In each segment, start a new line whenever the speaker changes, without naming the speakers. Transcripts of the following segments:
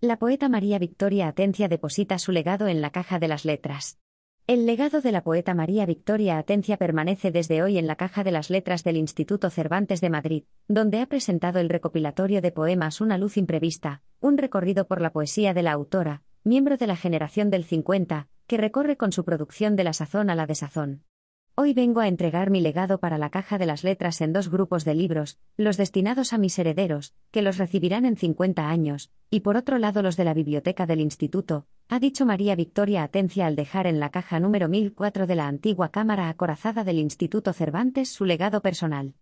La poeta María Victoria Atencia deposita su legado en la caja de las letras. El legado de la poeta María Victoria Atencia permanece desde hoy en la caja de las letras del Instituto Cervantes de Madrid, donde ha presentado el recopilatorio de poemas Una luz imprevista, un recorrido por la poesía de la autora, miembro de la generación del 50, que recorre con su producción de la sazón a la desazón. Hoy vengo a entregar mi legado para la caja de las letras en dos grupos de libros, los destinados a mis herederos, que los recibirán en 50 años, y por otro lado los de la biblioteca del instituto, ha dicho María Victoria Atencia al dejar en la caja número 1004 de la antigua Cámara Acorazada del Instituto Cervantes su legado personal.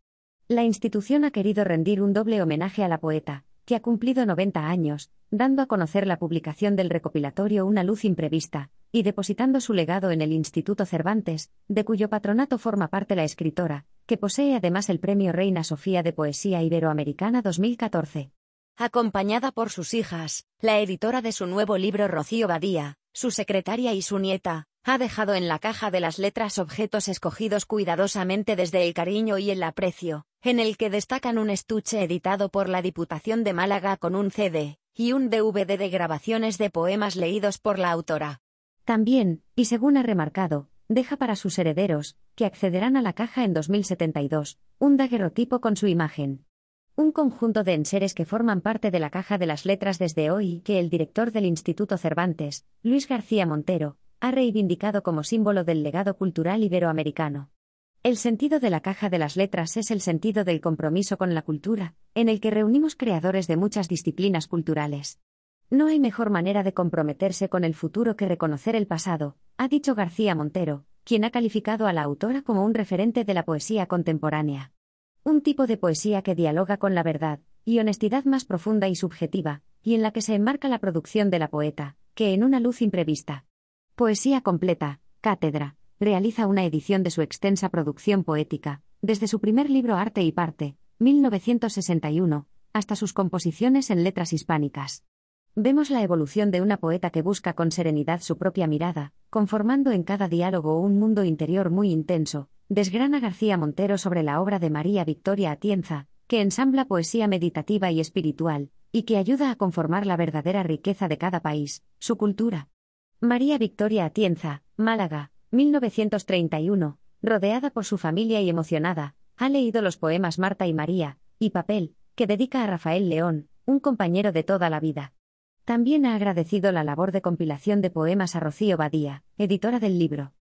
La institución ha querido rendir un doble homenaje a la poeta, que ha cumplido 90 años, dando a conocer la publicación del recopilatorio Una luz imprevista, y depositando su legado en el Instituto Cervantes, de cuyo patronato forma parte la escritora, que posee además el Premio Reina Sofía de Poesía Iberoamericana 2014.
Acompañada por sus hijas, la editora de su nuevo libro Rocío Badía, su secretaria y su nieta, ha dejado en la caja de las letras objetos escogidos cuidadosamente desde el cariño y el aprecio, en el que destacan un estuche editado por la Diputación de Málaga con un CD, y un DVD de grabaciones de poemas leídos por la autora.
También, y según ha remarcado, deja para sus herederos, que accederán a la caja en 2072, un daguerrotipo con su imagen. Un conjunto de enseres que forman parte de la caja de las letras desde hoy que el director del Instituto Cervantes, Luis García Montero, ha reivindicado como símbolo del legado cultural iberoamericano. El sentido de la caja de las letras es el sentido del compromiso con la cultura, en el que reunimos creadores de muchas disciplinas culturales. No hay mejor manera de comprometerse con el futuro que reconocer el pasado, ha dicho García Montero, quien ha calificado a la autora como un referente de la poesía contemporánea. Un tipo de poesía que dialoga con la verdad y honestidad más profunda y subjetiva, y en la que se enmarca la producción de la poeta, que en una luz imprevista. Poesía completa, cátedra, realiza una edición de su extensa producción poética, desde su primer libro Arte y Parte, 1961, hasta sus composiciones en letras hispánicas. Vemos la evolución de una poeta que busca con serenidad su propia mirada, conformando en cada diálogo un mundo interior muy intenso, desgrana García Montero sobre la obra de María Victoria Atienza, que ensambla poesía meditativa y espiritual, y que ayuda a conformar la verdadera riqueza de cada país, su cultura. María Victoria Atienza, Málaga, 1931, rodeada por su familia y emocionada, ha leído los poemas Marta y María, y Papel, que dedica a Rafael León, un compañero de toda la vida. También ha agradecido la labor de compilación de poemas a Rocío Badía, editora del libro.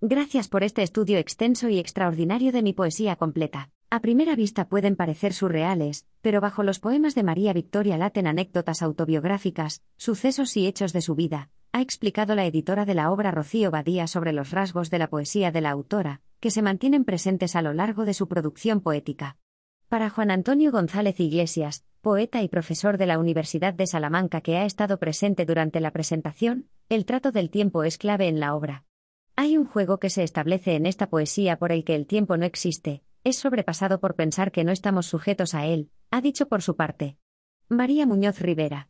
Gracias por este estudio extenso y extraordinario de mi poesía completa. A primera vista pueden parecer surreales, pero bajo los poemas de María Victoria laten anécdotas autobiográficas, sucesos y hechos de su vida, ha explicado la editora de la obra Rocío Badía sobre los rasgos de la poesía de la autora, que se mantienen presentes a lo largo de su producción poética. Para Juan Antonio González Iglesias, poeta y profesor de la Universidad de Salamanca que ha estado presente durante la presentación, el trato del tiempo es clave en la obra. Hay un juego que se establece en esta poesía por el que el tiempo no existe, es sobrepasado por pensar que no estamos sujetos a él, ha dicho por su parte. María Muñoz Rivera.